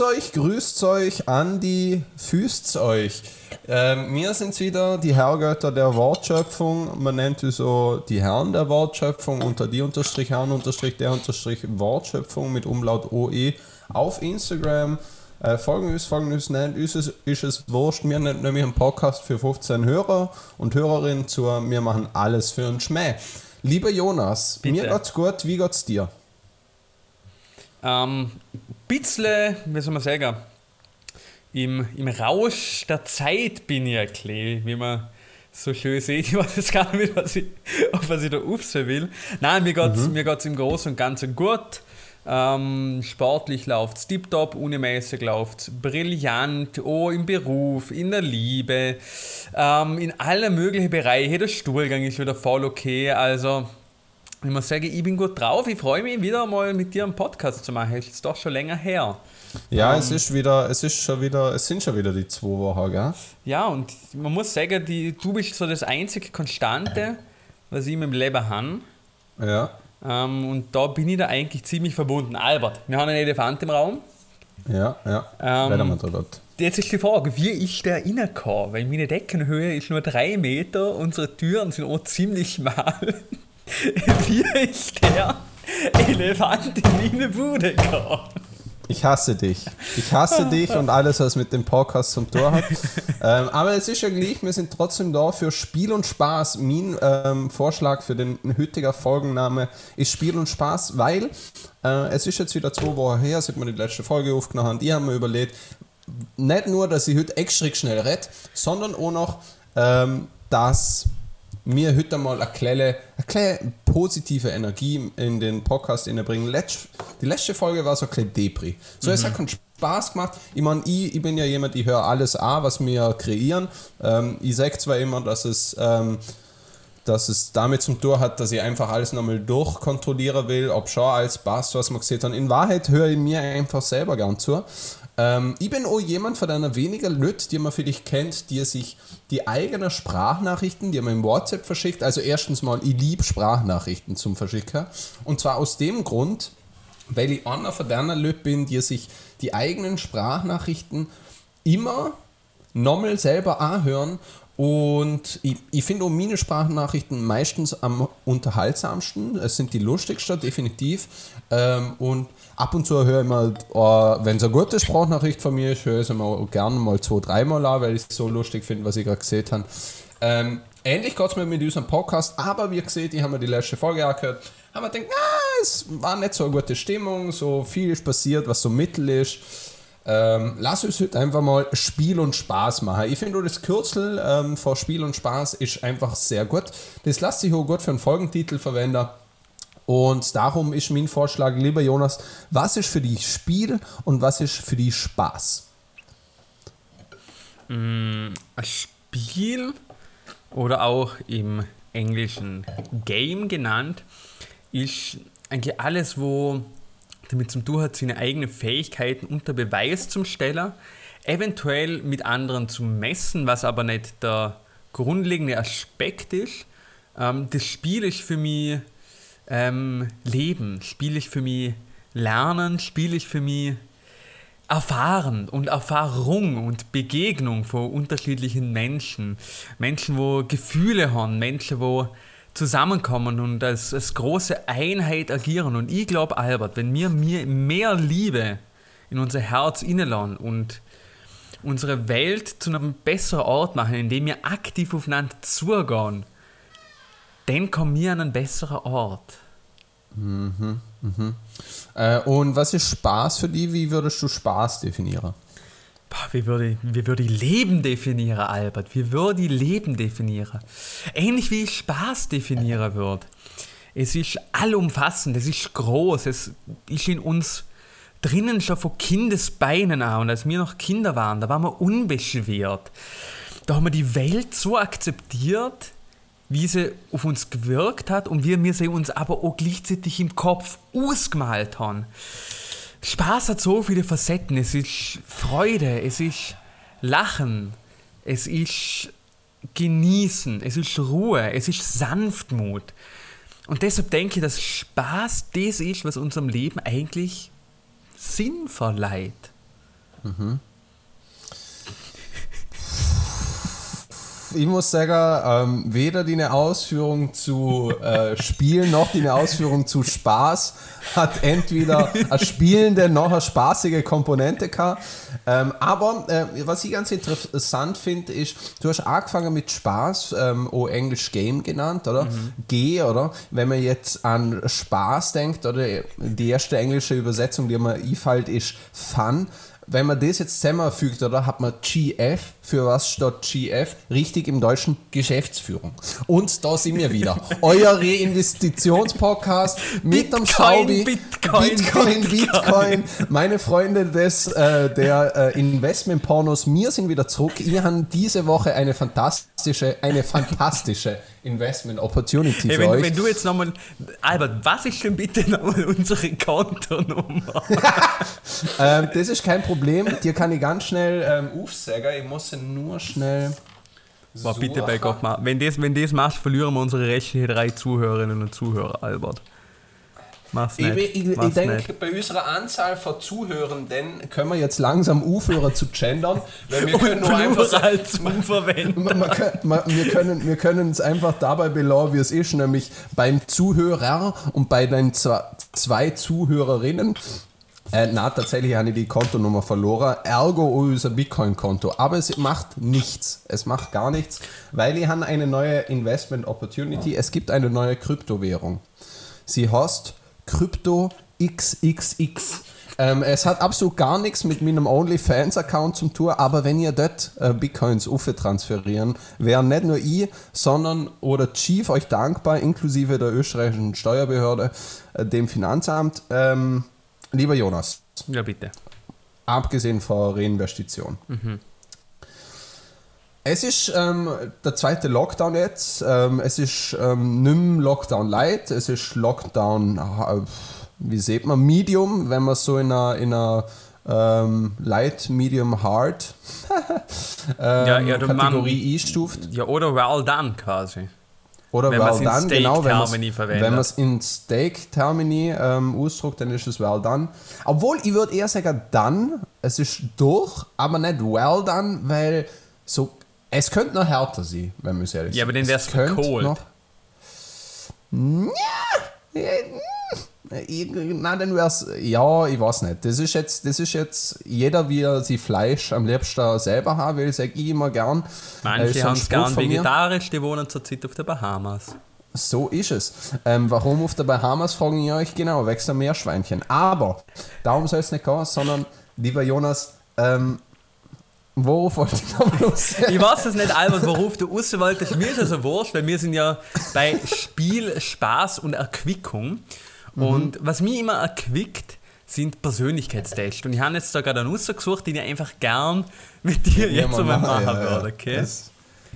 Grüßt euch, grüßt euch, Andi, füßt euch. Ähm, wir sind wieder die Herrgötter der Wortschöpfung. Man nennt es so die Herren der Wortschöpfung unter die Unterstrich Herren Unterstrich der Unterstrich Wortschöpfung mit Umlaut OE auf Instagram. Äh, folgen uns, folgen uns, nennt ist es, ist es wurscht. Wir nennen nämlich einen Podcast für 15 Hörer und Hörerinnen zu. Wir machen alles für einen Schmäh. Lieber Jonas, Bitte. mir geht's gut, wie geht's dir? Ähm, bisschen, wie soll man sagen, im, im Rausch der Zeit bin ich bisschen, wie man so schön sieht. Ich weiß jetzt gar nicht, was ich, auf was ich da aufsehen will. Nein, mir geht es Mhm. mir geht's im Großen und Ganzen gut. Ähm, sportlich läuft es tiptop, unimäßig läuft es brillant, oh, im Beruf, in der Liebe, ähm, in alle möglichen Bereiche. Der Stuhlgang ist wieder voll okay. Also, ich muss sagen, ich bin gut drauf. Ich freue mich wieder mal mit dir einen Podcast zu machen. Ist doch schon länger her. Ja, Ähm. es ist wieder, es ist schon wieder, es sind schon wieder die zwei Wochen, gell? Ja, und man muss sagen, die, du bist so das einzige Konstante, was ich meinem Leben habe. Ja, Ähm, und da bin ich da eigentlich ziemlich verbunden. Albert, wir haben einen Elefant im Raum. ja, ja. Ähm, Reden wir drüber. Jetzt ist die Frage, wie ist der reingekommen? Weil meine Deckenhöhe ist nur drei Meter, unsere Türen sind auch ziemlich schmal. wie ist der Elefant in meine Bude gekommen? Ich hasse dich. Ich hasse dich und alles, was mit dem Podcast zum Tor hat. ähm, aber es ist ja gleich, wir sind trotzdem da für Spiel und Spaß. Mein ähm, Vorschlag für den heutigen Folgenname ist Spiel und Spaß, weil äh, es ist jetzt wieder zwei Wochen her, seit wir die letzte Folge aufgenommen haben. Die haben mir überlegt, nicht nur, dass ich heute extra schnell rede, sondern auch noch, ähm, dass mir heute mal eine kleine, eine kleine positive Energie in den Podcast bringen. Letz, die letzte Folge war so ein bisschen Depri. So, es hat keinen Spaß gemacht. Ich meine, ich, ich bin ja jemand, ich höre alles an, was wir kreieren. Ähm, ich sage zwar immer, dass es, ähm, dass es damit zum Tor hat, dass ich einfach alles nochmal durchkontrollieren will, ob schon alles passt, was man gesehen hat. In Wahrheit höre ich mir einfach selber gern zu. Ähm, ich bin auch jemand von einer weniger Leute, die man vielleicht kennt, die sich die eigenen Sprachnachrichten, die man im WhatsApp verschickt, also erstens mal, ich liebe Sprachnachrichten zum Verschicken. Und zwar aus dem Grund, weil ich einer von der Leute bin, die sich die eigenen Sprachnachrichten immer nochmal selber anhören. Und ich, ich finde auch meine Sprachnachrichten meistens am unterhaltsamsten. Es sind die lustigsten, definitiv. Ähm, und ab und zu höre ich mal, äh, wenn es eine gute Sprachnachricht von mir ist, höre ich sie mal gerne mal zwei, dreimal an, weil ich es so lustig finde, was ich gerade gesehen habe. Ähm, ähnlich geht es mir mit unserem Podcast, aber wie gesagt, ich habe mir die letzte Folge angehört, haben wir gedacht, na, es war nicht so eine gute Stimmung, so viel ist passiert, was so mittel ist. Ähm, lass uns heute einfach mal Spiel und Spaß machen. Ich finde das Kürzel ähm, vor Spiel und Spaß ist einfach sehr gut. Das lässt sich auch gut für einen Folgentitel verwenden. Und darum ist mein Vorschlag, lieber Jonas, was ist für dich Spiel und was ist für dich Spaß? Ein Spiel oder auch im Englischen Game genannt, ist eigentlich alles, wo damit zum tun hat, seine eigenen Fähigkeiten unter Beweis zum Stellen, eventuell mit anderen zu messen, was aber nicht der grundlegende Aspekt ist. Ähm, das Spiel ist für mich ähm, Leben, Spiel ist für mich Lernen, Spiel ist für mich Erfahren und Erfahrung und Begegnung von unterschiedlichen Menschen. Menschen, wo Gefühle haben, Menschen, wo zusammenkommen und als, als große Einheit agieren. Und ich glaube, Albert, wenn wir mehr Liebe in unser Herz inneladen und unsere Welt zu einem besseren Ort machen, indem wir aktiv aufeinander zugehen, dann kommen wir an einen besseren Ort. Äh, und was ist Spaß für dich? Wie würdest du Spaß definieren? Wie würde, wie würde ich Leben definieren, Albert? Wie würde ich Leben definieren? Ähnlich wie ich Spaß definieren würde. Es ist allumfassend, es ist groß, es ist in uns drinnen schon von Kindesbeinen an. Und als wir noch Kinder waren, da waren wir unbeschwert. Da haben wir die Welt so akzeptiert, wie sie auf uns gewirkt hat und wie wir sie uns aber auch gleichzeitig im Kopf ausgemalt haben. Spaß hat so viele Facetten. Es ist Freude, es ist Lachen, es ist Genießen, es ist Ruhe, es ist Sanftmut. Und deshalb denke ich, dass Spaß das ist, was unserem Leben eigentlich Sinn verleiht. Mhm. Ich muss sagen, ähm, weder die eine Ausführung zu äh, Spielen noch die eine Ausführung zu Spaß hat entweder ein spielende noch eine spaßige Komponente gehabt. Ähm, aber äh, was ich ganz interessant finde, ist, du hast angefangen mit Spaß, ähm, oh Englisch Game genannt, oder? Mhm. G, oder? Wenn man jetzt an Spaß denkt, oder die erste englische Übersetzung, die mir einfällt, ist Fun wenn man das jetzt zusammenfügt, oder hat man GF, für was steht GF? Richtig im Deutschen Geschäftsführung. Und da sind wir wieder. Euer Reinvestitionspodcast mit dem Schaubi. Bitcoin, Bitcoin, Bitcoin, Bitcoin. Meine Freunde des, äh, der äh, Investmentpornos, wir sind wieder zurück. Wir haben diese Woche eine fantastische, eine fantastische Investment Opportunity hey, für wenn, euch. Wenn du jetzt nochmal, Albert, was ist denn bitte nochmal unsere Kontonummer? ähm, das ist kein Problem. Dir kann ich ganz schnell ähm, aufsagen. Ich muss nur schnell. Boah, bitte bei Gott mal. Wenn das, wenn das machst, verlieren wir unsere restlichen drei Zuhörerinnen und Zuhörer, Albert. Mach's nicht. Ich, ich, ich denke, bei unserer Anzahl von Zuhörenden können wir jetzt langsam aufhören zu gendern, weil wir können nur einfach zu verwenden. wir, können, wir können es einfach dabei belassen, wie es ist, nämlich beim Zuhörer und bei den zwei Zuhörerinnen. Äh, na, tatsächlich habe ich die Kontonummer verloren. Ergo unser Bitcoin-Konto. Aber es macht nichts. Es macht gar nichts, weil ich habe eine neue Investment Opportunity. Es gibt eine neue Kryptowährung. Sie heißt Krypto XXX. Ähm, es hat absolut gar nichts mit meinem OnlyFans-Account zum tun, aber wenn ihr dort äh, Bitcoins transferieren, wäre nicht nur ich, sondern oder Chief euch dankbar, inklusive der österreichischen Steuerbehörde, äh, dem Finanzamt. Ähm, lieber Jonas. Ja, bitte. Abgesehen von Reinvestition. Mhm. Es ist ähm, der zweite Lockdown jetzt. Ähm, es ist ähm, nicht Lockdown Light, es ist Lockdown, äh, wie sieht man, Medium, wenn man so in einer, in einer ähm, Light, Medium, Hard ähm, ja, ja, Kategorie man, einstuft. Ja, oder Well Done quasi. Oder wenn Well Done, genau, wenn man es in Steak Termini ähm, ausdruckt, dann ist es Well Done. Obwohl, ich würde eher sagen Done, es ist durch, aber nicht Well Done, weil so es könnte noch härter sein, wenn man es ehrlich Ja, aber dann wäre es verkohlt. Noch, ja, na, dann wäre es, ja, ich weiß nicht. Das ist jetzt, das ist jetzt jeder, wie er sein Fleisch am liebsten selber haben will, sage ich immer gern. Manche haben es gern vegetarisch, die wohnen zurzeit auf den Bahamas. So ist es. Ähm, warum auf der Bahamas, fragen ich euch genau, wächst ein Meerschweinchen. Aber darum soll es nicht gehen, sondern, lieber Jonas, ähm, Worauf wollte ich noch los? ich weiß es nicht, Albert, worauf du raus wolltest. Mir ist es so wurscht, weil wir sind ja bei Spiel, Spaß und Erquickung. Mhm. Und was mich immer erquickt, sind Persönlichkeitstests. Und ich habe jetzt da gerade einen rausgesucht, den ich einfach gern mit dir ja, jetzt einmal machen ja, würde. Okay?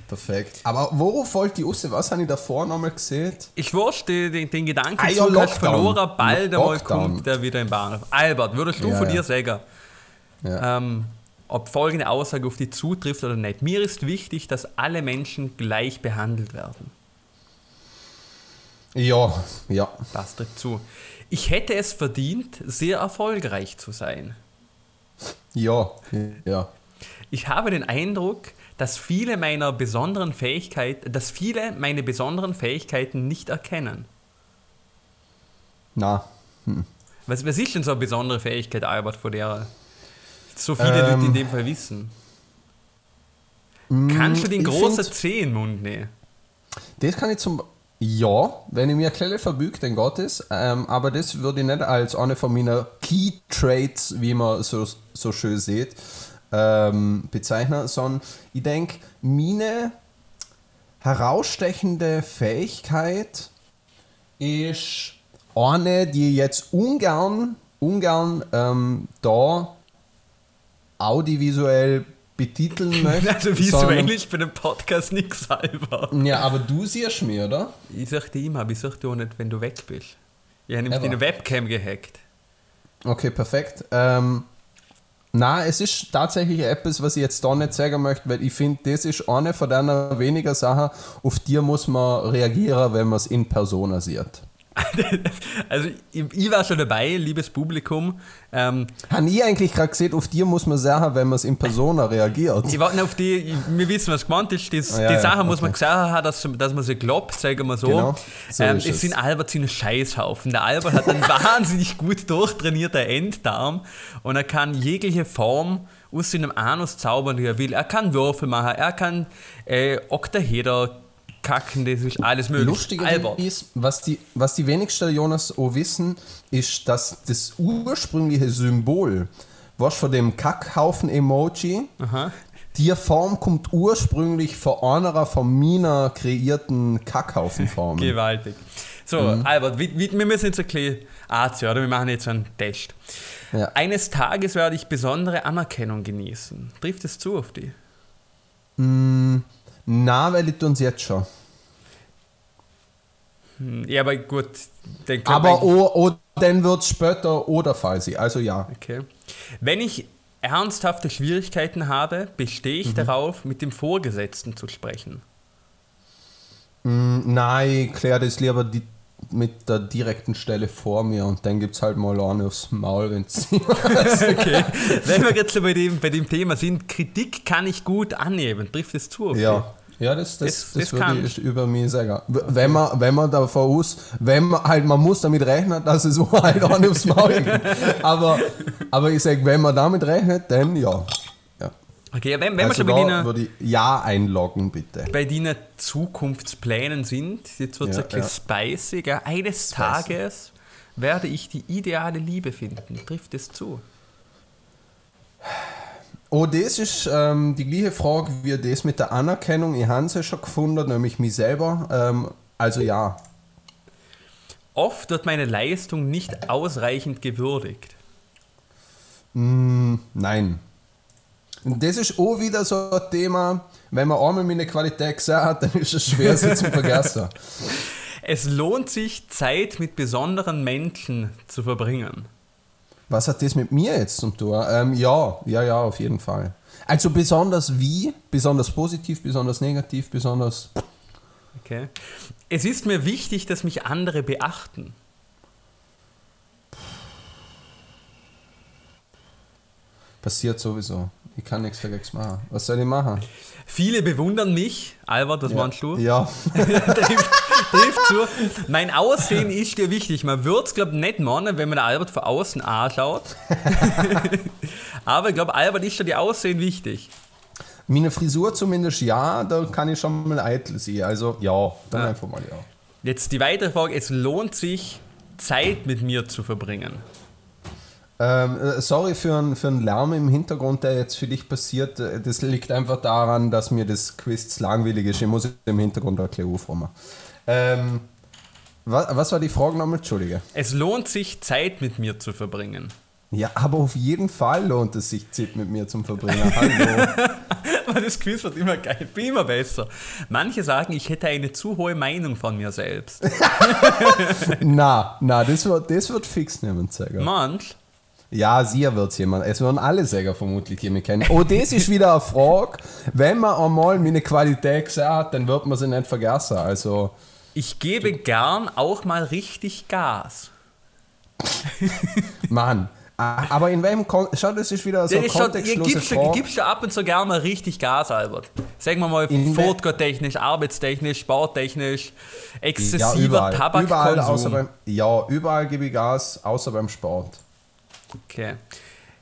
Perfekt. Aber worauf wollte ich raus? Was habe ich davor nochmal gesehen? Ich wusste den, den Gedanken, ah, ja, hast verloren, bald einmal kommt der wieder im Bahnhof. Albert, würdest du ja, von dir sagen, ähm, ob folgende Aussage auf die zutrifft oder nicht. Mir ist wichtig, dass alle Menschen gleich behandelt werden. Ja, ja. Das trifft zu. Ich hätte es verdient, sehr erfolgreich zu sein. Ja, ja. Ich habe den Eindruck, dass viele meiner besonderen Fähigkeiten, dass viele meine besonderen Fähigkeiten nicht erkennen. Na. Hm. Was, was ist denn so eine besondere Fähigkeit, Albert, von der so viele ähm, Leute in dem Fall wissen. Kannst du den großen C in den Mund nehmen? Das kann ich zum. Ja, wenn ich mir Klelle verbüge, dann geht es. Ähm, aber das würde ich nicht als eine von meinen Key Traits, wie man so, so schön sieht, ähm, bezeichnen, sondern ich denke, meine herausstechende Fähigkeit ist eine, die jetzt ungern, ungern ähm, da audiovisuell betiteln möchte. Also visuell ist bei dem Podcast nichts selber. Ja, aber du siehst mich, oder? Ich sag dir immer, aber ich sag dir auch nicht, wenn du weg bist. Ich habe nämlich deine Webcam gehackt. Okay, perfekt. Ähm, na, es ist tatsächlich etwas, was ich jetzt da nicht sagen möchte, weil ich finde, das ist eine von deiner weniger Sachen, auf die muss man reagieren, wenn man es in Persona sieht. Also ich, ich war schon dabei, liebes Publikum. Ähm, Habe ich eigentlich gerade gesehen, auf dir muss man sagen, wenn man es in Persona reagiert. ich warte auf die, ich, wir wissen, was gemeint ist. Das, Ah, ja, die ja, Sache muss man okay. gesagt haben, dass, dass man sie glaubt, sagen wir so. Genau, so ähm, ist es es. sind Albert seine Scheißhaufen. Der Albert hat einen wahnsinnig gut durchtrainierten Enddarm und er kann jegliche Form aus seinem Anus zaubern, die er will. Er kann Würfel machen, er kann äh, Oktaheder kacken, das ist alles möglich. Lustiger Albert. ist, was die, was die wenigsten Jonas auch wissen, ist, dass das ursprüngliche Symbol, was von dem Kackhaufen-Emoji, die Form kommt ursprünglich von einer von meiner kreierten Kackhaufen-Formen. Gewaltig. So, Mhm. Albert, wie, wir müssen jetzt ein bisschen anziehen, oder? Wir machen jetzt einen Test. Ja. Eines Tages werde ich besondere Anerkennung genießen. Trifft es zu auf die? Mm, na, weil ich uns jetzt schon. Hm, Ja, aber gut. Den Aber oh, oh, dann wird es später oder fall sie. Also ja. Okay. Wenn ich ernsthafte Schwierigkeiten habe, bestehe Mhm. ich darauf, mit dem Vorgesetzten zu sprechen. Mm, nein, klär das lieber die, mit der direkten Stelle vor mir und dann gibt es halt mal eine aufs Maul, wenn es Okay. Wenn wir jetzt so bei dem, bei dem Thema sind, Kritik kann ich gut annehmen. Trifft es zu auf Ja. Ja, das, das, Das- das, das würde kann ich über mich sagen. Wenn man, wenn man davon aus, wenn man halt, man muss damit rechnen, dass es halt auch nicht aufs Maul geht. Aber, aber ich sage, wenn man damit rechnet, dann ja. Ja. Okay, wenn, wenn also wir schon bei da deinen, würde ich Ja einloggen, bitte. bei deinen Zukunftsplänen sind, jetzt wird es Ja, ein bisschen spicy, gell? eines Spicy. Tages werde ich die ideale Liebe finden. Trifft es zu? Oh, das ist ähm, die gleiche Frage wie das mit der Anerkennung. Ich habe es ja schon gefunden, nämlich mich selber. Ähm, also ja. Oft wird meine Leistung nicht ausreichend gewürdigt. Mm, nein. Und das ist auch wieder so ein Thema, wenn man einmal meine Qualität gesehen hat, dann ist es schwer, sie zu vergessen. Es lohnt sich, Zeit mit besonderen Menschen zu verbringen. Was hat das mit mir jetzt zum tun? Ähm, ja, ja, ja, auf jeden Fall. Also besonders wie? Besonders positiv, besonders negativ, besonders. Okay. Es ist mir wichtig, dass mich andere beachten. Passiert sowieso. Ich kann nichts dagegen machen. Was soll ich machen? Viele bewundern mich. Albert, was meinst du? Ja. trifft, trifft zu. Mein Aussehen ist dir wichtig. Man würde es, glaube ich, nicht meinen, wenn man Albert von außen anschaut. Aber ich glaube, Albert ist schon die Aussehen wichtig. Meine Frisur zumindest ja, da kann ich schon mal eitel sein. Also ja, dann Ja. einfach mal ja. Jetzt die weitere Frage. Es lohnt sich, Zeit mit mir zu verbringen. Ähm, äh, sorry für einen für einen Lärm im Hintergrund, der jetzt für dich passiert. Äh, Das liegt einfach daran, dass mir das Quiz zu langweilig ist. Ich muss im Hintergrund ein bisschen aufräumen. Ähm, was, was war die Frage nochmal? Entschuldige. Es lohnt sich, Zeit mit mir zu verbringen. Ja, aber auf jeden Fall lohnt es sich, Zeit mit mir zum Verbringen. Hallo. Das Quiz wird immer geil, immer besser. Manche sagen, ich hätte eine zu hohe Meinung von mir selbst. na, na, das wird, das wird fix niemand sagen. Manch, Ja, sie wird es jemand. Es werden alle Säger vermutlich jemand kennen. Oh, das ist wieder eine Frage. Wenn man einmal meine Qualität gesehen hat, dann wird man sie nicht vergessen. Also, ich gebe gern auch mal richtig Gas. Mann. Aber in welchem Kon Schau, das ist wieder so Ja, ihr kontextlose gibst, du, gibst du ab und zu gern mal richtig Gas, Albert. Sagen wir mal, fortgotechnisch, arbeitstechnisch, sporttechnisch, ja, exzessiver überall. Überall außer Tabakkonsum. beim, ja, überall gebe ich Gas, außer beim Sport. Okay.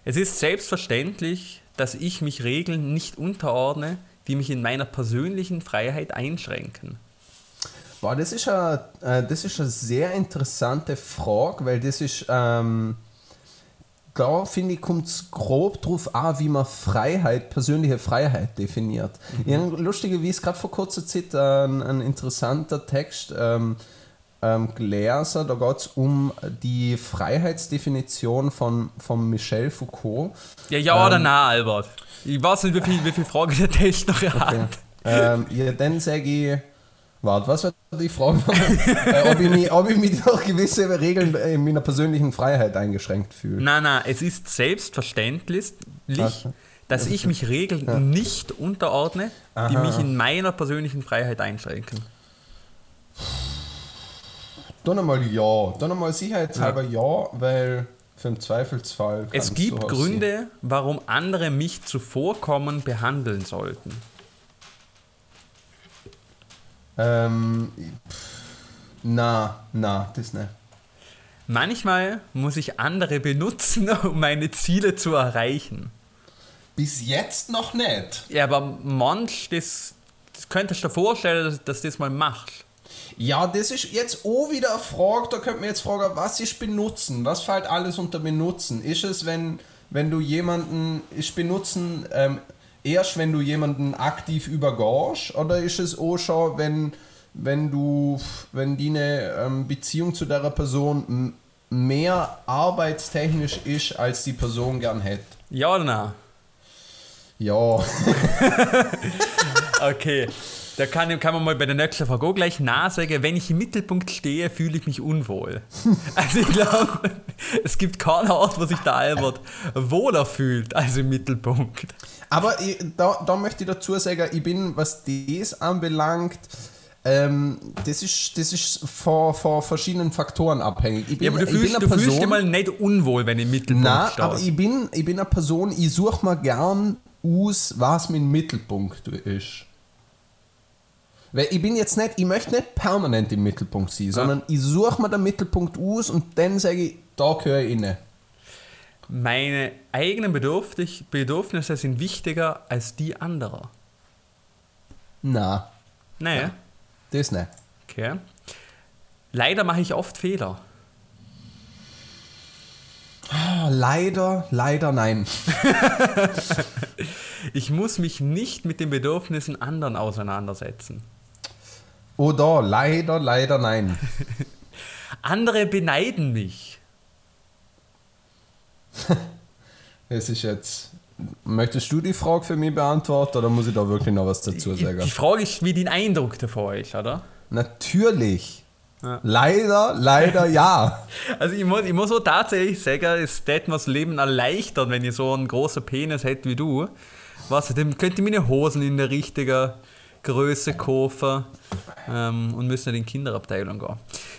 Es ist selbstverständlich, dass ich mich Regeln nicht unterordne, die mich in meiner persönlichen Freiheit einschränken. Boah, das ist eine, äh, das ist eine sehr interessante Frage, weil das ist, ähm, da finde ich, kommt es grob drauf an, wie man Freiheit, persönliche Freiheit definiert. Habe lustigerweise gerade vor kurzer Zeit ein, ein interessanter Text ähm, ähm, gelesen, da geht es um die Freiheitsdefinition von, von Michel Foucault. Ja, ja oder nein, Albert? Ich weiß nicht, wie viel, wie viel Fragen der Test noch hat. ähm, ja, dann sage ich, warte, was war die Frage? äh, ob, ich mich, ob ich mich durch gewisse Regeln in meiner persönlichen Freiheit eingeschränkt fühle. Nein, nein, es ist selbstverständlich, Okay. dass ich mich Regeln nicht unterordne, die Aha. mich in meiner persönlichen Freiheit einschränken. Dann einmal ja. Dann einmal sicherheitshalber ja, ja weil für den Zweifelsfall. Es gibt Gründe, warum andere mich zuvorkommen behandeln sollten. Ähm, pff, na, na, das nicht. Manchmal muss ich andere benutzen, um meine Ziele zu erreichen. Bis jetzt noch nicht. Ja, aber manch, das, das könntest du dir vorstellen, dass, dass das mal machst. Ja, das ist jetzt auch wieder eine Frage, da könnte man jetzt fragen, was ist benutzen? Was fällt alles unter benutzen? Ist es, wenn, wenn du jemanden, ist benutzen ähm, erst, wenn du jemanden aktiv übergehst? Oder ist es auch schon, wenn, wenn du, wenn die eine ähm, Beziehung zu der Person mehr arbeitstechnisch ist, als die Person gern hätte? Ja oder nein? Ja. okay. Da kann, kann man mal bei der nächsten Frage auch gleich nachsagen, wenn ich im Mittelpunkt stehe, fühle ich mich unwohl. Also ich glaube, es gibt keinen Ort, wo sich der Albert wohler fühlt als im Mittelpunkt. Aber ich, da, da möchte ich dazu sagen, ich bin, was das anbelangt, ähm, das ist, das ist von, von verschiedenen Faktoren abhängig. Ich bin, ja, aber du, fühlst, du Person, fühlst dich mal nicht unwohl, wenn ich im Mittelpunkt Nein, aber ich bin, ich bin eine Person, ich suche mir gern aus, was mein Mittelpunkt ist. Weil ich bin jetzt nicht, ich möchte nicht permanent im Mittelpunkt sein, ja. sondern ich suche mir den Mittelpunkt aus und dann sage ich, da gehöre ich inne. Meine eigenen Bedürfnisse sind wichtiger als die anderer. Na. Naja. Das nicht. Okay. Leider mache ich oft Fehler. Oh, leider, leider nein. ich muss mich nicht mit den Bedürfnissen anderen auseinandersetzen. Oder leider, leider nein. Andere beneiden mich. Es ist jetzt. Möchtest du die Frage für mich beantworten oder muss ich da wirklich noch was dazu sagen? Die Frage ist, wie dein Eindruck davor ist, oder? Natürlich. Ja. Leider, leider ja. Also ich muss, ich muss auch tatsächlich sagen, es hätte mir das Leben erleichtern, wenn ich so einen großen Penis hätte wie du. Was, dann könnte ich meine Hosen in der richtigen Größe kaufen ähm, und müssen in die Kinderabteilung gehen.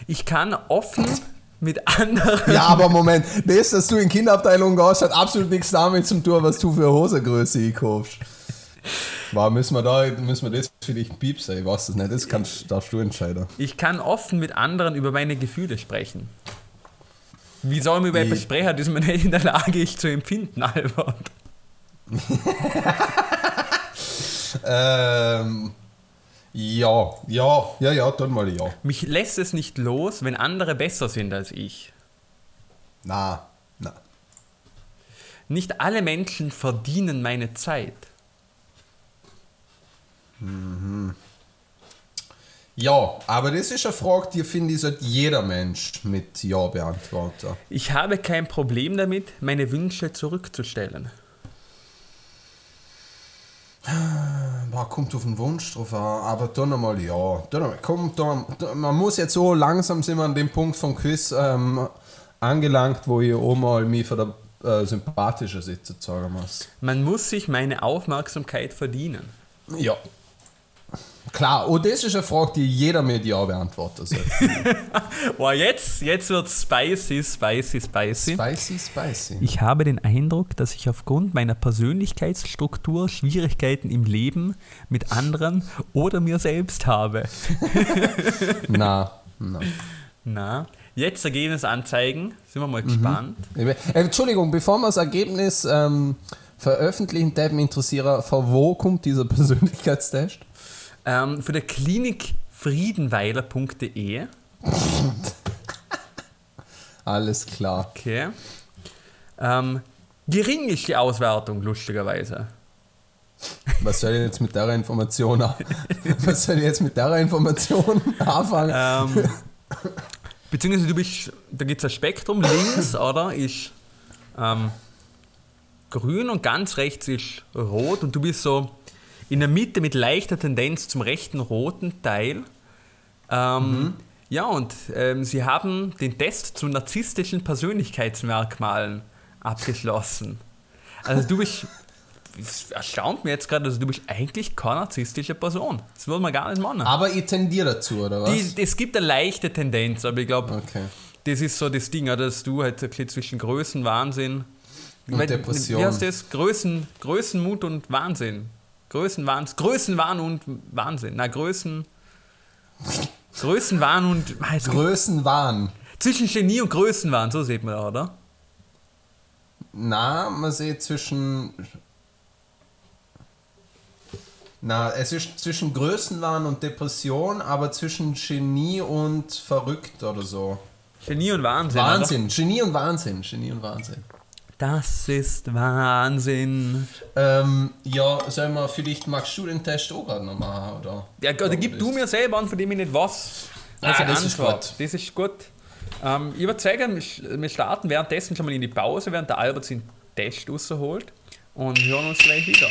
Ich kann offen mit anderen. Ja, aber Moment, das, dass du in die Kinderabteilung gehst, hat absolut nichts damit zu tun, was du für Hosengröße kaufst. War, müssen wir da, müssen wir das vielleicht piepsen? Ich weiß das nicht, das kannst, darfst du entscheiden. Ich kann offen mit anderen über meine Gefühle sprechen. Wie soll man über etwas sprechen, das man nicht in der Lage ist zu empfinden, Albert? ähm, ja, ja, ja, ja, dann mal ja. Mich lässt es nicht los, wenn andere besser sind als ich. Na, na. Nicht alle Menschen verdienen meine Zeit. Mhm. Ja, aber das ist eine Frage, die finde ich, sollte jeder Mensch mit Ja beantworten. Ich habe kein Problem damit, meine Wünsche zurückzustellen. Boah, kommt auf den Wunsch drauf an, aber dann einmal ja. Dann einmal, kommt dann, man muss jetzt so langsam sind wir an dem Punkt vom Quiz ähm, angelangt, wo ich auch mal mich für der äh, sympathische Sitze zeigen muss. Man muss sich meine Aufmerksamkeit verdienen. Ja. Klar, und das ist eine Frage, die jeder mit Ja beantworten soll. Boah, jetzt, jetzt wird spicy, spicy, spicy. Spicy, spicy. Ich habe den Eindruck, dass ich aufgrund meiner Persönlichkeitsstruktur Schwierigkeiten im Leben mit anderen oder mir selbst habe. na, na. Na, jetzt Ergebnis anzeigen. Sind wir mal mhm. gespannt. Äh, Entschuldigung, bevor wir das Ergebnis ähm, veröffentlichen, der mich interessieren, von wo kommt dieser Persönlichkeitstest? Ähm, für der Klinik friedenweiler.de. Alles klar. Okay. Ähm, gering ist die Auswertung, lustigerweise. Was soll ich jetzt mit der Information Was soll ich jetzt mit der Information anfangen? Ähm, beziehungsweise du bist, da gibt es ein Spektrum, links, oder? Ist ähm, grün und ganz rechts ist rot und du bist so in der Mitte mit leichter Tendenz zum rechten roten Teil. Ähm, mhm. Ja, und ähm, sie haben den Test zu narzisstischen Persönlichkeitsmerkmalen abgeschlossen. Also du bist es erstaunt mich jetzt gerade, also du bist eigentlich keine narzisstische Person. Das würde man gar nicht machen. Aber ich tendiere dazu, oder was? Die, es gibt eine leichte Tendenz, aber ich glaube, okay. das ist so das Ding, dass du halt ein bisschen zwischen Größenwahnsinn Und Depression. Wie heißt das? Größen, Größenmut und Wahnsinn. Größenwahn, Größenwahn und Wahnsinn. Na, Größen. Größenwahn und. Gibt- Größenwahn. Zwischen Genie und Größenwahn, so sieht man da, oder? Na, man sieht zwischen. Na, es ist zwischen Größenwahn und Depression, aber zwischen Genie und verrückt oder so. Genie und Wahnsinn. Wahnsinn, Genie und Wahnsinn, Genie und Wahnsinn. Das ist Wahnsinn. Ähm, ja, sollen wir vielleicht, magst du den Test auch gerade noch machen, oder? Ja, oder gib du mir selber an, von dem ich nicht was. Ah, Also das ist gut. Das ist gut. Ähm, ich würde sagen, wir- starten währenddessen schon mal in die Pause, während der Albert seinen Test rausholt. Und hören uns gleich wieder.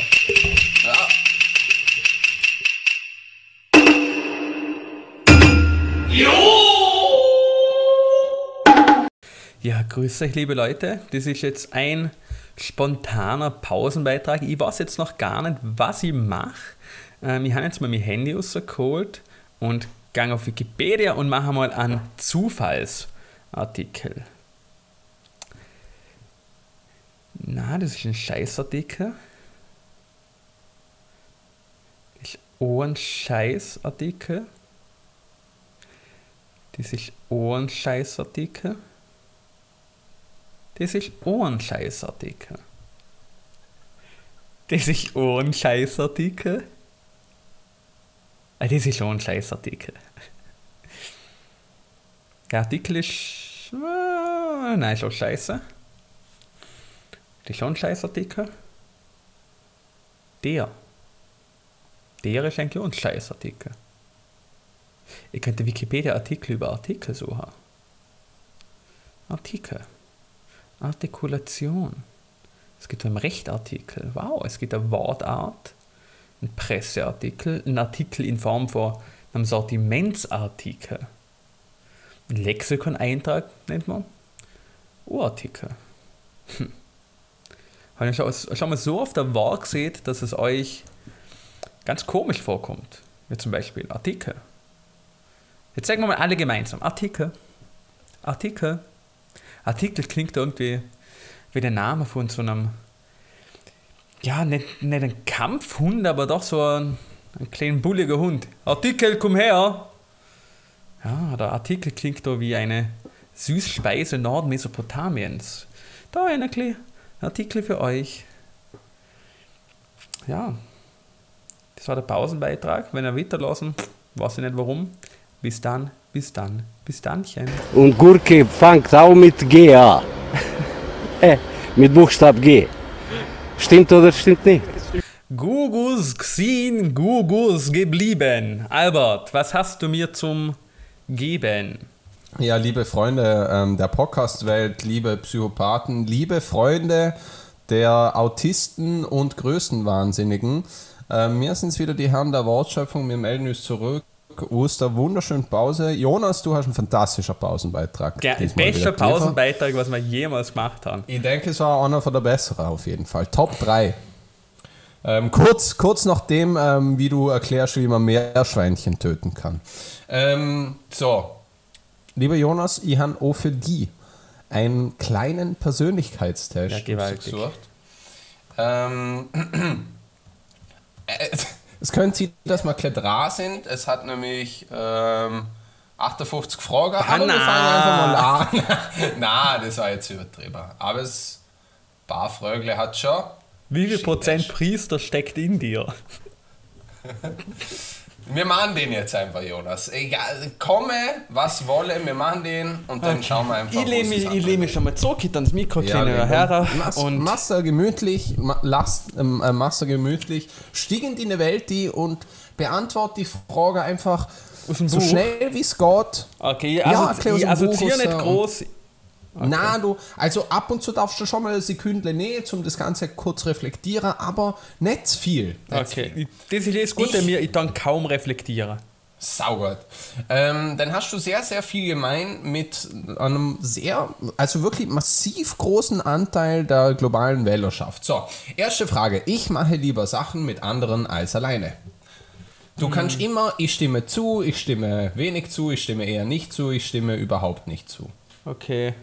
Ja. Ja, grüß euch, liebe Leute. Das ist jetzt ein spontaner Pausenbeitrag. Ich weiß jetzt noch gar nicht, was ich mache. Ähm, ich habe jetzt mal mein Handy rausgeholt und gehe auf Wikipedia und mache mal einen Zufallsartikel. Na, das ist ein Scheißartikel. Das ist ein Scheißartikel. Das ist ein Scheißartikel. Das ist auch ein Scheißartikel. Das ist auch ein Scheißartikel. Ah, das ist auch ein Scheißartikel. Der Artikel ist. Äh, nein, ist auch scheiße. Das ist auch ein Scheißartikel. Der. Der ist eigentlich auch ein Scheißartikel. Ihr könnt Wikipedia-Artikel über Artikel suchen. Artikel. Artikulation. Es gibt einen Rechtartikel. Wow, es gibt eine Wortart, einen Presseartikel, einen Artikel in Form von einem Sortimentsartikel. Ein Lexikon-Eintrag nennt man. Urartikel. Hm. Habe ich schon, mal so auf der Wahl gesehen, dass es euch ganz komisch vorkommt. Wie zum Beispiel Artikel. Jetzt sagen wir mal alle gemeinsam. Artikel. Artikel. Artikel klingt irgendwie wie der Name von so einem, ja, nicht, nicht ein Kampfhund, aber doch so ein, ein kleiner bulliger Hund. Artikel, komm her! Ja, der Artikel klingt da wie eine Süßspeise Nordmesopotamiens. Da ein Artikel für euch. Ja, das war der Pausenbeitrag. Wenn ihr weiterlassen, weiß ich nicht warum. Bis dann, bis dann, bis dannchen. Und Gurke fängt auch mit G an. äh, mit Buchstab G. Stimmt oder stimmt nicht? Gugus Xin Gugus geblieben. Albert, was hast du mir zum Geben? Ja, liebe Freunde ähm, der Podcast-Welt, liebe Psychopathen, liebe Freunde der Autisten und Größenwahnsinnigen, ähm, wir sind wieder die Herren der Wortschöpfung, wir melden uns zurück aus der wunderschönen Pause. Jonas, du hast einen fantastischen Pausenbeitrag. Der beste. Pausenbeitrag, was wir jemals gemacht haben. Ich denke, es war einer von der besseren auf jeden Fall. Top 3. Ähm, kurz, kurz nachdem, ähm, wie du erklärst, wie man Meerschweinchen töten kann. Ähm, so, lieber Jonas, ich habe auch für die einen kleinen Persönlichkeitstest Ja, gewaltig. ausgesucht. Ähm, äh, es könnte sein, dass wir gleich dran sind. Es hat nämlich ähm, 58 Fragen. Aber wir na. fangen einfach mal an. Nein, das war jetzt übertrieben. Aber es ein paar Frögle hat schon. Wie viel Prozent. Priester steckt in dir? Wir machen den jetzt einfach, Jonas. Egal, komme, was wolle, wir machen den und dann schauen wir einfach. Ich lehne mich, ich lehne mich schon mal zurück hinter das Mikro, Ja, kleiner Herr. Und da gemütlich, ma, lass, ähm, äh, da gemütlich, stieg in die Welt die und beantwort die Frage einfach so Buch? schnell wie es geht. okay, Ja, also, aus ich assoziiere nicht ja. Groß. Na, du, also ab und zu darfst du schon mal eine Sekunde nehmen, um das Ganze kurz reflektieren, aber nicht viel. Nicht Okay, viel. das ist das Gute Ich- mir, ich kann kaum reflektieren. Saugut. Ähm, dann hast du sehr, sehr viel gemein mit einem sehr, also wirklich massiv großen Anteil der globalen Wählerschaft. So, erste Frage. Ich mache lieber Sachen mit anderen als alleine. Du kannst immer, ich stimme zu, ich stimme wenig zu, ich stimme eher nicht zu, ich stimme überhaupt nicht zu. Okay.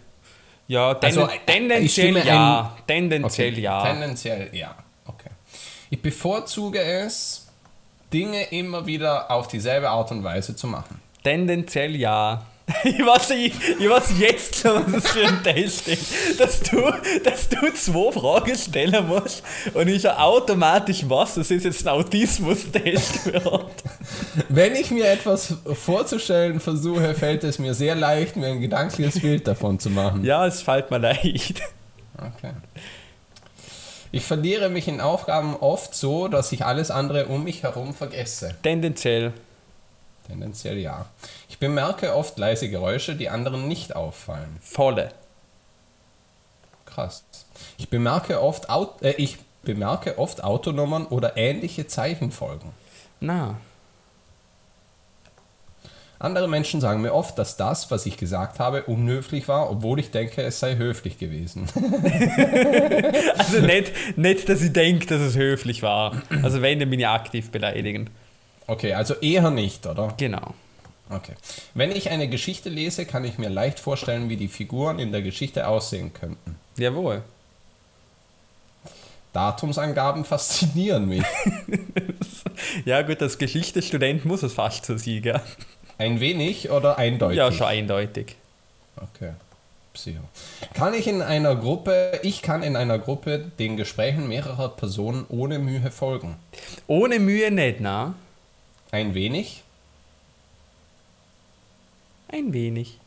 Ja, ten Also, äh, tendenziell stimme ja. Tendenziell ja. Tendenziell ja. Okay. Ich bevorzuge es, Dinge immer wieder auf dieselbe Art und Weise zu machen. Tendenziell ja. Ich weiß, ich, ich weiß jetzt schon, was das für ein Test ist. Dass du, dass du zwei Fragen stellen musst und ich ja automatisch weiß, das ist jetzt ein Autismus-Test wird. Wenn ich mir etwas vorzustellen versuche, fällt es mir sehr leicht, mir ein gedankliches Bild davon zu machen. Ja, es fällt mir leicht. Okay. Ich verliere mich in Aufgaben oft so, dass ich alles andere um mich herum vergesse. Tendenziell. Tendenziell ja. Ich bemerke oft leise Geräusche, die anderen nicht auffallen. Volle. Krass. Ich bemerke oft, Au äh, ich bemerke oft Autonummern oder ähnliche Zeichenfolgen. Na, Andere Menschen sagen mir oft, dass das, was ich gesagt habe, unhöflich war, obwohl ich denke, es sei höflich gewesen. also nicht, nicht, dass ich denke, dass es höflich war. Also wenn, dann bin ich aktiv beleidigen. Okay, also eher nicht, oder? Genau. Okay. Wenn ich eine Geschichte lese, kann ich mir leicht vorstellen, wie die Figuren in der Geschichte aussehen könnten. Jawohl. Datumsangaben faszinieren mich. Ja gut, als Geschichtsstudent muss es fast so sein, gell? Ein wenig oder eindeutig? Ja, schon eindeutig. Okay. Psycho. Kann ich in einer Gruppe, ich kann in einer Gruppe den Gesprächen mehrerer Personen ohne Mühe folgen. Ohne Mühe nicht, na? Ein wenig? Ein wenig.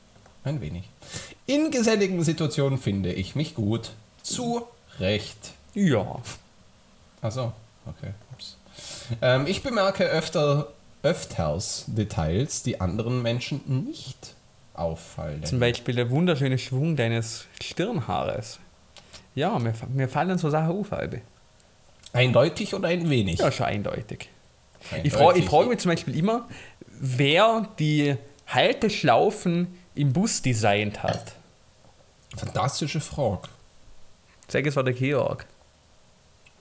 Ein wenig. In geselligen Situationen finde ich mich gut. Zu Recht. Ja. Also, okay. Ähm, ich bemerke öfter, öfters Details, die anderen Menschen nicht auffallen. Zum Beispiel der wunderschöne Schwung deines Stirnhaares. Ja, mir, mir fallen so Sachen auf, Albe. Eindeutig oder ein wenig? Ja, schon eindeutig. Ich frage ich frag mich zum Beispiel immer, wer die Halteschlaufen im Bus designt hat. Fantastische Frage. Sag es war der Georg.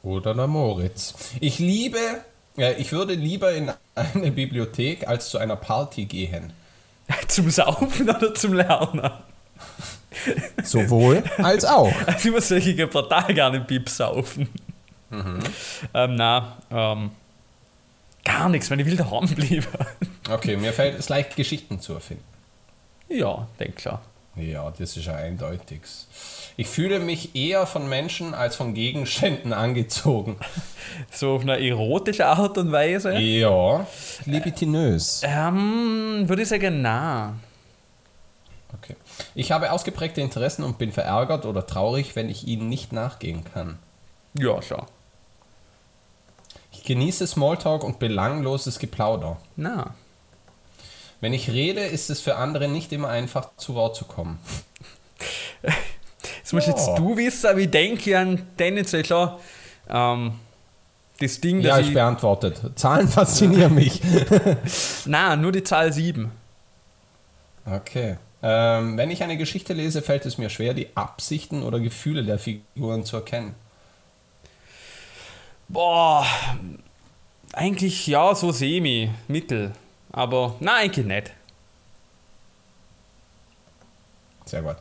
Oder der Moritz. Ich liebe, äh, ich würde lieber in eine Bibliothek als zu einer Party gehen. Zum Saufen oder zum Lernen? Sowohl als auch. Also ich muss gehe total gerne Bib saufen. Ähm, na, ähm, gar nichts, wenn ich will daheim bleiben. Okay, mir fällt es leicht, Geschichten zu erfinden. ja, denk schon. Ja, das ist ja eindeutig. Ich fühle mich eher von Menschen als von Gegenständen angezogen. So auf eine erotische Art und Weise. Ja, libidinös. Ähm, würde ich sagen, na. Okay. Ich habe ausgeprägte Interessen und bin verärgert oder traurig, wenn ich ihnen nicht nachgehen kann. Ja, schon. Ich genieße Smalltalk und belangloses Geplauder. Na. Wenn ich rede, ist es für andere nicht immer einfach, zu Wort zu kommen. Das musst Ja. jetzt du wissen, aber ich denke an tendenziell schon ähm, das Ding, Ja, ich ich. beantwortet. Zahlen faszinieren mich. Na, nur die Zahl 7. Okay. Ähm, wenn ich eine Geschichte lese, fällt es mir schwer, die Absichten oder Gefühle der Figuren zu erkennen. Boah, eigentlich ja, so semi, mittel. Aber nein, eigentlich nicht. Sehr gut.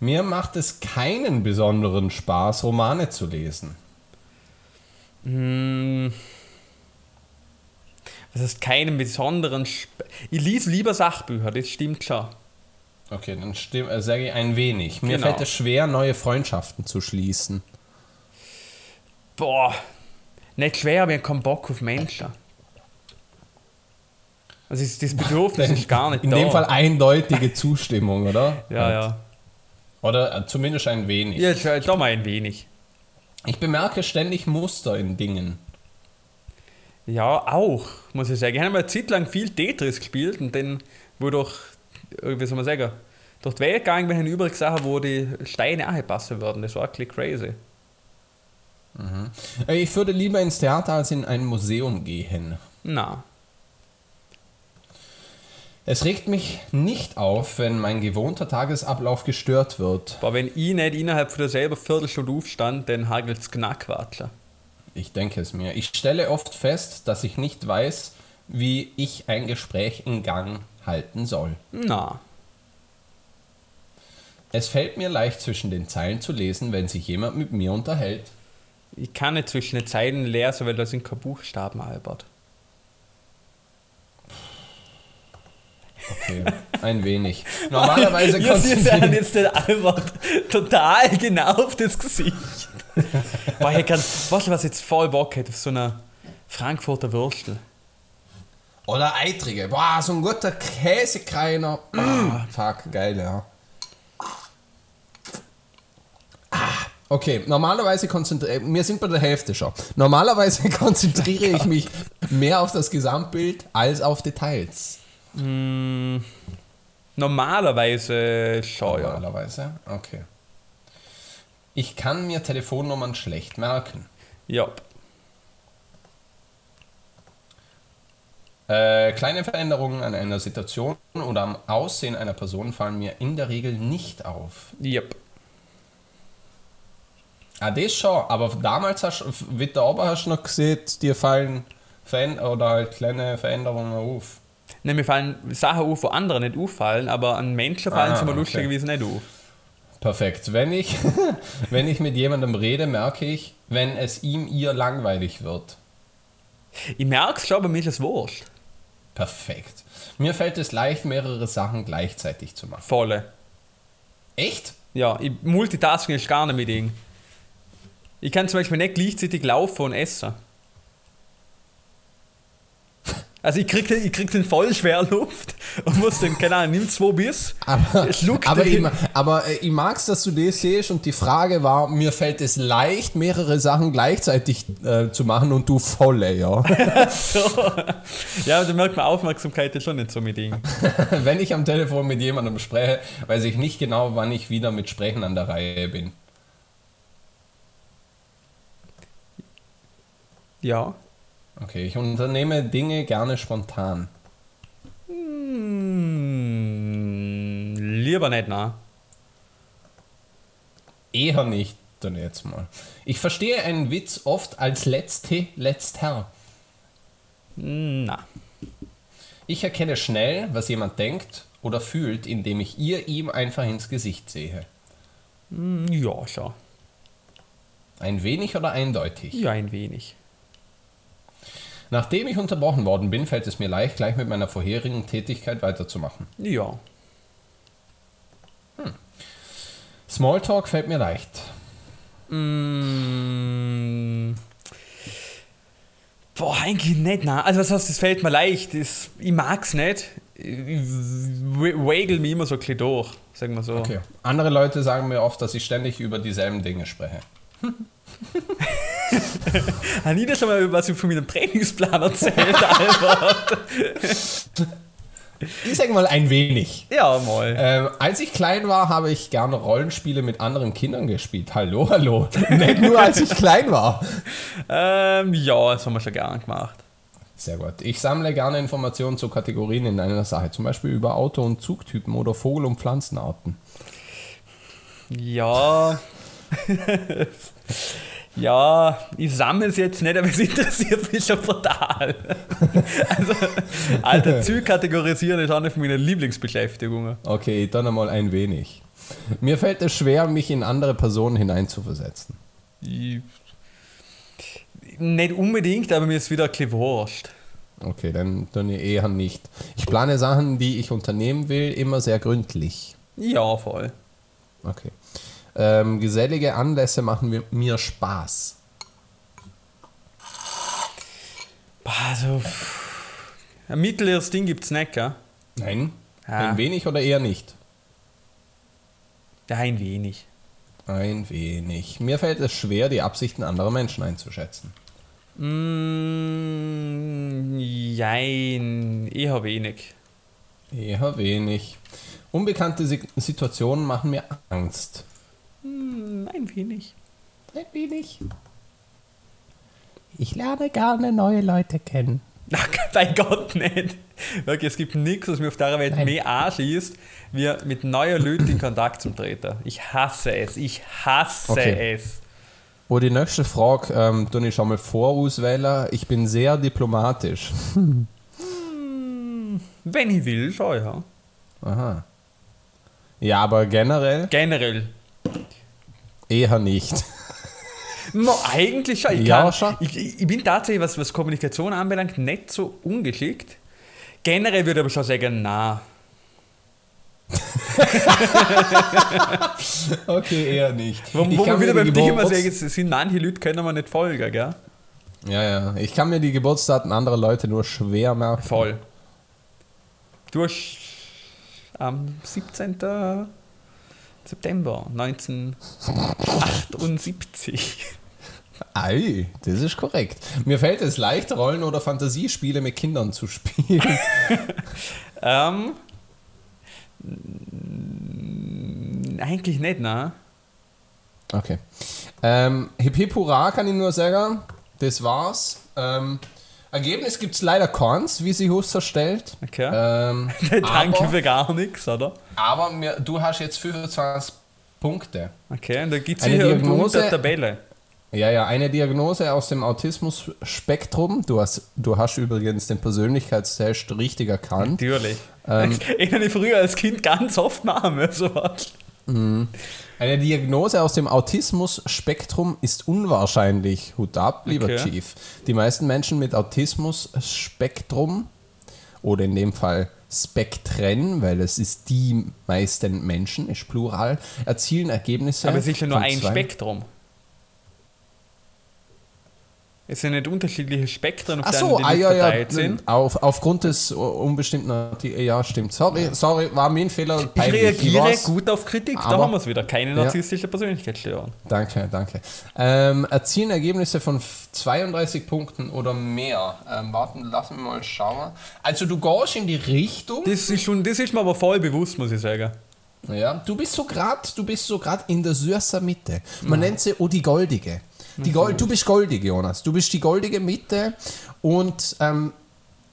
Mir macht es keinen besonderen Spaß, Romane zu lesen. Hm. Das ist keinen besonderen. Sp ich lese lieber Sachbücher, das stimmt schon. Okay, dann stimm, äh, sage ich ein wenig. Mir Genau. fällt es schwer, neue Freundschaften zu schließen. Boah, nicht schwer, aber ich habe keinen Bock auf Menschen. Also das Bedürfnis ist gar nicht In da. dem Fall eindeutige Zustimmung, oder? Ja, ja. Oder äh, zumindest ein wenig. Ja, schon- da mal ein wenig. Ich bemerke ständig Muster in Dingen. Ja, auch, muss ich sagen. Ich habe mal eine Zeit lang viel Tetris gespielt und dann, wo durch, äh, wie soll man sagen, durch die Welt gegangen bin, übrig Sachen, wo die Steine auch passen würden. Das war wirklich crazy. Äh, Ich würde lieber ins Theater als in ein Museum gehen. Na, Es regt mich nicht auf, wenn mein gewohnter Tagesablauf gestört wird. Aber wenn ich nicht innerhalb von derselben Viertelstunde aufstand, dann hagelt es Knackwatschler. Ich denke es mir. Ich stelle oft fest, dass ich nicht weiß, wie ich ein Gespräch in Gang halten soll. Na, Es fällt mir leicht zwischen den Zeilen zu lesen, wenn sich jemand mit mir unterhält. Ich kann nicht zwischen den Zeilen lesen, weil da sind keine Buchstaben, Albert. Okay, ein wenig. Normalerweise Ihr seht konzentriere jetzt den Albert total genau auf das Gesicht. Boah, ich kann, weißt du, was jetzt voll Bock hätte? Auf so eine Frankfurter Würstel. Oder eitrige. Boah, so ein guter Käsekreiner. Mm, fuck, geil, ja. Okay, normalerweise konzentriere wir sind bei der Hälfte schon. Normalerweise konzentriere ich mich mehr auf das Gesamtbild als auf Details. Normalerweise schon, ja. Normalerweise, okay. Ich kann mir Telefonnummern schlecht merken. Ja. Äh, kleine Veränderungen an einer Situation oder am Aussehen einer Person fallen mir in der Regel nicht auf. Yep. Ah, das schon, aber damals hast du, wie da oben hast du noch gesehen, dir fallen Veränd oder halt kleine Veränderungen auf. Ne, mir fallen Sachen auf, wo andere nicht auffallen, aber an Menschen fallen Ah, sie mir okay. lustigerweise nicht auf. Perfekt. Wenn ich, wenn ich mit jemandem rede, merke ich, wenn es ihm ihr langweilig wird. Ich merke es schon, aber mir ist es wurscht. Perfekt. Mir fällt es leicht, mehrere Sachen gleichzeitig zu machen. Volle. Echt? Ja, ich, Multitasking ist gar nicht mein Ding. Ich kann zum Beispiel nicht gleichzeitig laufen und essen. Also ich krieg, den- ich krieg den voll schwer Luft und muss dann, keine Ahnung, nimm zwei Biss, Aber, schluck aber, ich, den. aber äh, ich mag es, dass du das siehst und die Frage war, mir fällt es leicht, mehrere Sachen gleichzeitig äh, zu machen und du volle, ja. So. Ja, da merkt man, Aufmerksamkeit ist schon nicht so mein Ding. Wenn ich am Telefon mit jemandem spreche, weiß ich nicht genau, wann ich wieder mit Sprechen an der Reihe bin. Ja. Okay, ich unternehme Dinge gerne spontan. Hm, lieber nicht, na. Eher nicht, dann jetzt mal. Ich verstehe einen Witz oft als letzte, letzter. Na. Ich erkenne schnell, was jemand denkt oder fühlt, indem ich ihr ihm einfach ins Gesicht sehe. Hm, Ja, schon. Ein wenig oder eindeutig. Ja, ein wenig. Nachdem ich unterbrochen worden bin, fällt es mir leicht, gleich mit meiner vorherigen Tätigkeit weiterzumachen. Ja. Smalltalk fällt mir leicht. Mm. Boah, eigentlich nicht, na. Also was heißt, das fällt mir leicht. Das, ich mag's nicht. Ich w- waggle mich immer so ein bisschen durch, sagen wir so. Okay. Andere Leute sagen mir oft, dass ich ständig über dieselben Dinge spreche. Ich dir schon mal was von meinem Trainingsplan erzählt, Albert? Ich sage mal ein wenig. ja, mal. Ähm, als ich klein war, habe ich gerne Rollenspiele mit anderen Kindern gespielt. Hallo, hallo. Nicht nur als ich klein war. Ähm, ja, das haben wir schon gern gemacht. Sehr gut. Ich sammle gerne Informationen zu Kategorien in einer Sache, zum Beispiel über Auto- und Zugtypen oder Vogel- und Pflanzenarten. Ja. ja, ich sammle es jetzt nicht, aber es interessiert mich schon total. also, alte Züg kategorisieren ist eine von meinen Lieblingsbeschäftigungen. Okay, dann einmal ein wenig. Mir fällt es schwer, mich in andere Personen hineinzuversetzen. Ich, nicht unbedingt, aber mir ist wieder ein wurscht. Okay, dann, dann eher nicht. Ich plane Sachen, die ich unternehmen will, immer sehr gründlich. Ja, voll. Okay. Ähm, gesellige Anlässe machen mir, mir Spaß. Also, ein mittleres Ding gibt es nicht, gell? Nein? Ja. Ein wenig oder eher nicht? Ein wenig. Ein wenig. Mir fällt es schwer, die Absichten anderer Menschen einzuschätzen. Mm, jein, eher wenig. Eher wenig. Unbekannte Si- Situationen machen mir Angst. Ein wenig. Ein wenig. Ich lerne gerne neue Leute kennen. Na, bei Gott nicht. Wirklich, es gibt nichts, was mir auf der Welt Nein. mehr anschießt, wie mit neuen Leuten in Kontakt zu treten. Ich hasse es. Ich hasse Okay. es. Oh, die nächste Frage ähm, tue ich schon mal vorauswählen. Ich bin sehr diplomatisch. Wenn ich will, schon, ja. Aha. Ja, aber generell Generell. Eher nicht. No, eigentlich schon. Ich, Ja, kann, schon. Ich, ich bin tatsächlich, was, was Kommunikation anbelangt, nicht so ungeschickt. Generell würde ich aber schon sagen, na. Okay, eher nicht. Wo, wo wir wieder mir beim die Thema sagen, es sind manche Leute können wir nicht folgen, gell? Ja, ja. Ich kann mir die Geburtsdaten anderer Leute nur schwer merken. Voll. Du hast am 17. September 1978. Ei, das ist korrekt. Mir fällt es leicht, Rollen- oder Fantasiespiele mit Kindern zu spielen. ähm, eigentlich nicht, ne? Okay. Ähm, Hip Hip Hurra kann ich nur sagen. Das war's. Ähm, Ergebnis gibt es leider keins, wie sie Husser stellt. Okay. Ähm, Danke aber für gar nichts, oder? aber mir, du hast jetzt 25 Punkte. Okay, und da gibt es Eine hier Diagnose- der Tabelle. Ja, ja, eine Diagnose aus dem Autismus-Spektrum. Du hast, du hast übrigens den Persönlichkeitstest richtig erkannt. Natürlich. Ähm, ich habe früher als Kind ganz oft machen müssen. Eine Diagnose aus dem Autismus-Spektrum ist unwahrscheinlich. Hut ab, lieber Okay. Chief. Die meisten Menschen mit Autismus-Spektrum oder in dem Fall Spektren, weil es ist die meisten Menschen, ist plural, erzielen Ergebnisse. Aber es ist ja nur ein Spektrum. Es sind nicht unterschiedliche Spektren, auf Ach denen so, die ah, ja, ja, verteilt sind. auf, aufgrund des unbestimmten Ja, stimmt. Sorry, sorry, war mein Fehler. Ich peinlich. reagiere weiß. gut auf Kritik, da haben wir es wieder. Keine Ja. narzisstische Persönlichkeitsstörung. Danke, danke. Ähm, erzielen Ergebnisse von f- 32 Punkten oder mehr. Ähm, warten, lass mich mal schauen. Also du gehst in die Richtung. Das ist, schon, das ist mir aber voll bewusst, muss ich sagen. Ja, du bist so du bist so in der süßen Mitte. Man nennt sie die goldige. Die Gold, du bist goldig, Jonas. Du bist die goldige Mitte und ähm,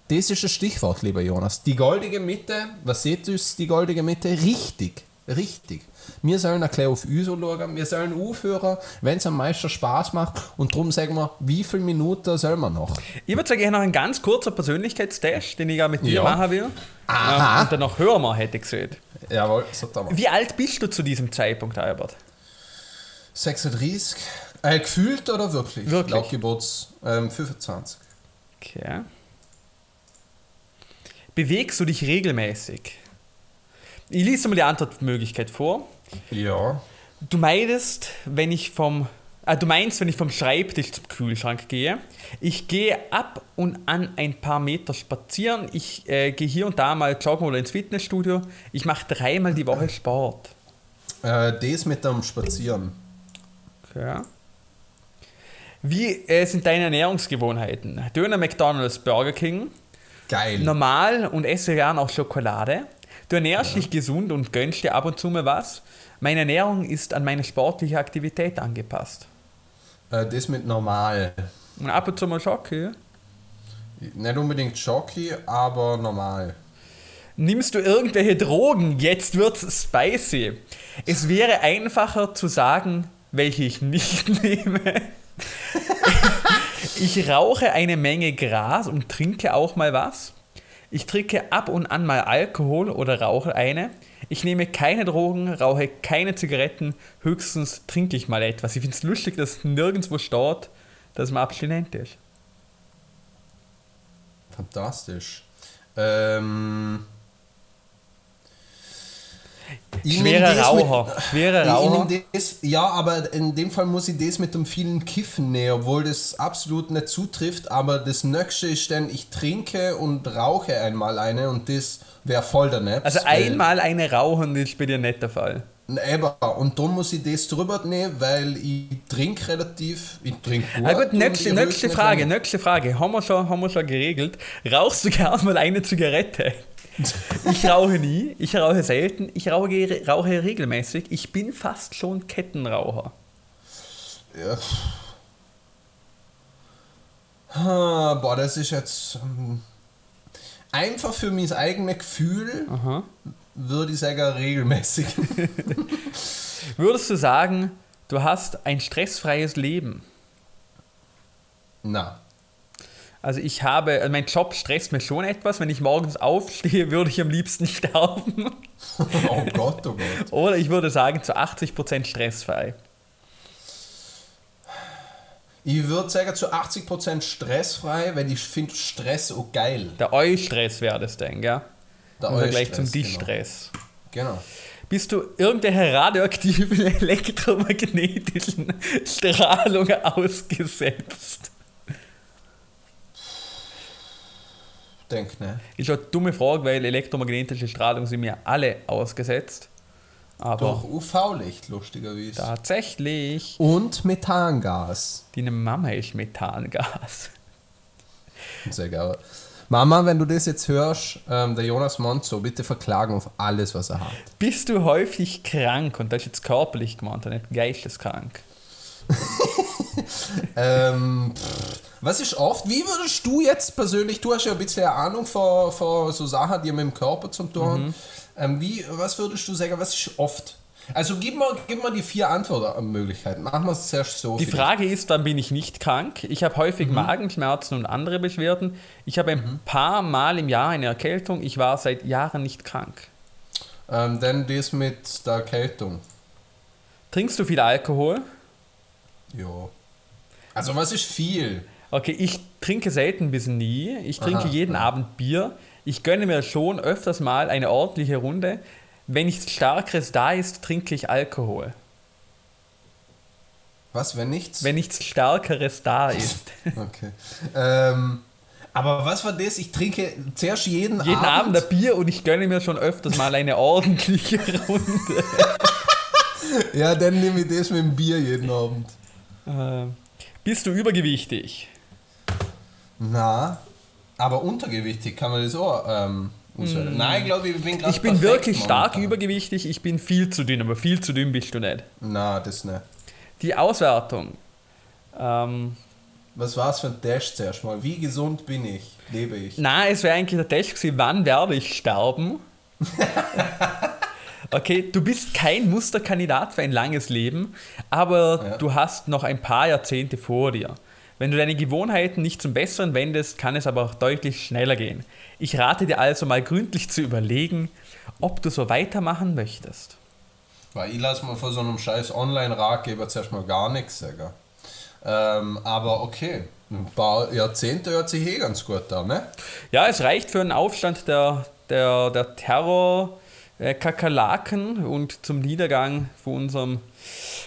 das ist das Stichwort, lieber Jonas. Die goldige Mitte, was seht ihr, die goldige Mitte? Richtig, richtig. Wir sollen ein bisschen auf uns schauen, wir sollen aufhören, wenn es am meisten Spaß macht und darum sagen wir, wie viele Minuten sollen wir noch? Ich würde sagen, ich habe noch einen ganz kurzen Persönlichkeitstest, den ich auch mit dir Ja. machen will. Aha. Ähm, und danach hören wir, hätte ich gesehen. Jawohl, so da mal. Wie alt bist du zu diesem Zeitpunkt, Albert? 36. Äh, gefühlt oder wirklich? Wirklich. Laut Geburts ähm, 25. Okay. Bewegst du dich regelmäßig? Ich lese mal die Antwortmöglichkeit vor. Ja. Du meidest, wenn ich vom. Ah, du meinst, wenn ich vom Schreibtisch zum Kühlschrank gehe. Ich gehe ab und an ein paar Meter spazieren. Ich äh, gehe hier und da mal joggen oder ins Fitnessstudio. Ich mache dreimal die Woche Sport. Äh, das mit dem Spazieren. Okay. Wie äh, sind deine Ernährungsgewohnheiten? Döner, McDonalds, Burger King. Geil. Normal und esse gern auch Schokolade. Du ernährst dich gesund und gönnst dir ab und zu mal was. Meine Ernährung ist an meine sportliche Aktivität angepasst. Äh, das mit normal. Und ab und zu mal Schocke. Nicht unbedingt Jockey, aber normal. Nimmst du irgendwelche Drogen? Jetzt wird's spicy. Es wäre einfacher zu sagen, welche ich nicht nehme. Ich rauche eine Menge Gras und trinke auch mal was. Ich trinke ab und an mal Alkohol oder rauche eine. Ich nehme keine Drogen, rauche keine Zigaretten, höchstens trinke ich mal etwas. Ich finde es lustig, dass nirgendwo steht, dass man abstinent ist. Fantastisch. Ähm, Schwerer das mit- Raucher. Schwerer Raucher. das, ja, aber in dem Fall muss ich das mit dem vielen Kiffen nehmen, obwohl das absolut nicht zutrifft. Aber das Nächste ist dann, ich trinke und rauche einmal eine und das wäre voll der Netz. Also einmal eine rauchen ist bei dir nicht der Fall. Eben, und darum muss ich das drüber nehmen, weil ich trinke relativ, ich trinke gut. Aber gut, nächste, nächste Frage, nächste Frage. Haben wir, schon, haben wir schon geregelt. Rauchst du gern mal eine Zigarette? Ich rauche nie, ich rauche selten, ich rauche, rauche regelmäßig. Ich bin fast schon Kettenraucher. Ja. Ah, boah, das ist jetzt ähm, einfach für mein eigenes Gefühl, Aha. würde ich sagen, regelmäßig. Würdest du sagen, du hast ein stressfreies Leben? Na, Also ich habe, also mein Job stresst mir schon etwas. Wenn ich morgens aufstehe, würde ich am liebsten sterben. oh Gott, oh Gott. Oder ich würde sagen, zu 80% stressfrei. Ich würde sagen, zu 80% stressfrei, weil ich finde Stress auch geil. Der Eu-Stress wäre das denn, gell? Der Im Vergleich zum Distress. Genau. Bist du irgendeiner radioaktiven elektromagnetischen Strahlung ausgesetzt? Denk, ne? Ist eine dumme Frage, weil elektromagnetische Strahlung sind mir alle ausgesetzt. Aber Durch UV-Licht, lustigerweise. tatsächlich, Und Methangas. deine Mama ist Methangas. Sehr geil. Mama, wenn du das jetzt hörst, ähm, der Jonas Monzo, bitte verklagen auf alles, was er hat. Bist du häufig krank? Und das ist jetzt körperlich gemeint, nicht geisteskrank. ähm, pff, was ist oft? Wie würdest du jetzt persönlich, du hast ja ein bisschen Ahnung von, von so Sachen, die mit dem Körper zum tun haben. Ähm, wie, was würdest du sagen, was ist oft? Also gib mal, gib mal die vier Antwortmöglichkeiten. Machen wir es zuerst so. Die vielleicht. Frage ist, dann bin ich nicht krank. Ich habe häufig Magenschmerzen und andere Beschwerden. Ich habe ein paar Mal im Jahr eine Erkältung. Ich war seit Jahren nicht krank. Ähm, dann das mit der Erkältung. Trinkst du viel Alkohol? Jo. Also was ist viel? Okay, ich trinke selten bis nie. Ich trinke Aha, jeden Abend Bier. Ich gönne mir schon öfters mal eine ordentliche Runde. Wenn nichts Starkeres da ist, trinke ich Alkohol. Was, wenn nichts? Wenn nichts Stärkeres da ist. Okay. Ähm, aber was war das? Ich trinke zuerst jeden, Jeden Abend Abend. ein Bier und ich gönne mir schon öfters mal eine ordentliche Runde. ja, dann nehme ich das mit dem Bier jeden Abend. Äh, bist du übergewichtig? Na, aber untergewichtig kann man das auch. Ähm, auswählen. Nein, ich glaube, ich bin gerade. Ich bin wirklich stark momentan. übergewichtig. Ich bin viel zu dünn, aber viel zu dünn bist du nicht. Na, das nicht. Die Auswertung. Ähm, Was war es für ein Test zuerst mal? Wie gesund bin ich? Lebe ich? Na, es wäre eigentlich der Test gewesen, wann werde ich sterben? Okay, du bist kein Musterkandidat für ein langes Leben, aber Ja. du hast noch ein paar Jahrzehnte vor dir. Wenn du deine Gewohnheiten nicht zum Besseren wendest, kann es aber auch deutlich schneller gehen. Ich rate dir also mal gründlich zu überlegen, ob du so weitermachen möchtest. Weil ich lasse mir von so einem scheiß Online-Ratgeber zuerst mal gar nichts sagen. Ähm, aber okay, ein paar Jahrzehnte hört sich eh ganz gut an, ne? Ja, es reicht für einen Aufstand der, der, der Terror-Kakerlaken und zum Niedergang von unserem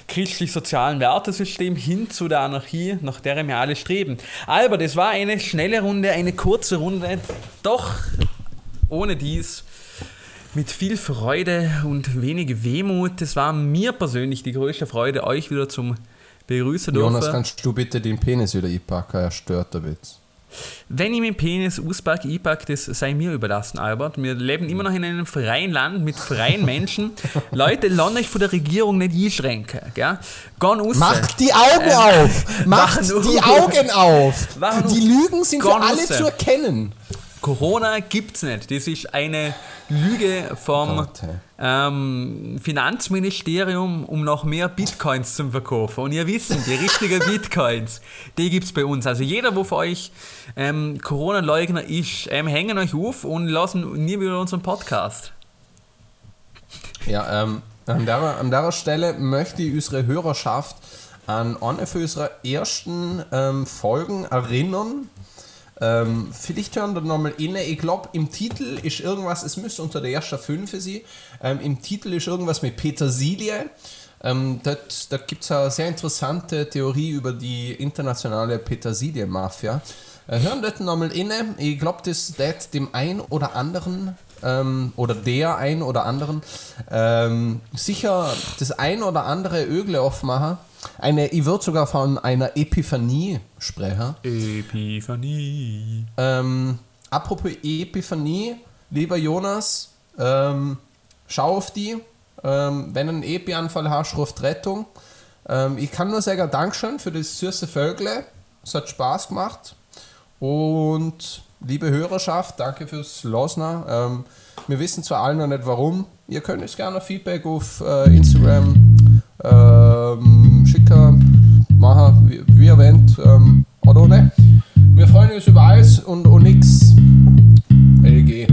christlich-sozialen Wertesystem hin zu der Anarchie, nach der wir alle streben. Albert, es war eine schnelle Runde, eine kurze Runde, doch ohne dies mit viel Freude und wenig Wehmut. Es war mir persönlich die größte Freude, euch wieder zum begrüßen Jonas, dürfen. kannst du bitte den Penis wieder einpacken? Er stört der Witz. Wenn ich meinen Penis auspacke, einpacke, das sei mir überlassen, Albert. Wir leben immer noch in einem freien Land mit freien Menschen. Leute, lasst euch von der Regierung nicht einschränken. Gell? Macht die Augen Ähm, auf! Macht die. Augen auf! Die. Lügen sind für alle zu erkennen. Corona gibt's nicht. Das ist eine Lüge vom hey. ähm, Finanzministerium, um noch mehr Bitcoins zu verkaufen. Und ihr wisst, die richtigen Bitcoins, die gibt's bei uns. Also jeder, wo von euch ähm, Corona-Leugner ist, ähm, hängen euch auf und lassen nie wieder unseren Podcast. Ja, ähm, an, der, an der Stelle möchte ich unsere Hörerschaft an eine für unsere ersten ähm, Folgen erinnern. Ähm, vielleicht hören da nochmal inne. Ich glaube, im Titel ist irgendwas, es müsste unter der ersten für sie. Ähm, Im Titel ist irgendwas mit Petersilie. Ähm, dort, da gibt es eine sehr interessante Theorie über die internationale Petersilie-Mafia. Äh, hören dort nochmal inne. Ich glaube, das wird dem ein oder anderen ähm, oder der ein oder anderen ähm, sicher das ein oder andere Ögle aufmachen. Eine, ich würde sogar von einer Epiphanie sprechen. Epiphanie. Ähm, apropos Epiphanie, lieber Jonas, ähm, schau auf die. Ähm, wenn einen Epi-Anfall hast, ruft Rettung. Ähm, ich kann nur sagen, Dankeschön für das süße Vögle. Es hat Spaß gemacht. Und liebe Hörerschaft, danke fürs Losner. Ähm, wir wissen zwar alle noch nicht warum. Ihr könnt uns gerne Feedback auf äh, Instagram ähm, Schicker, Macher, wie, wie erwähnt, ähm, ohne? Wir freuen uns über alles und, und nix. LG.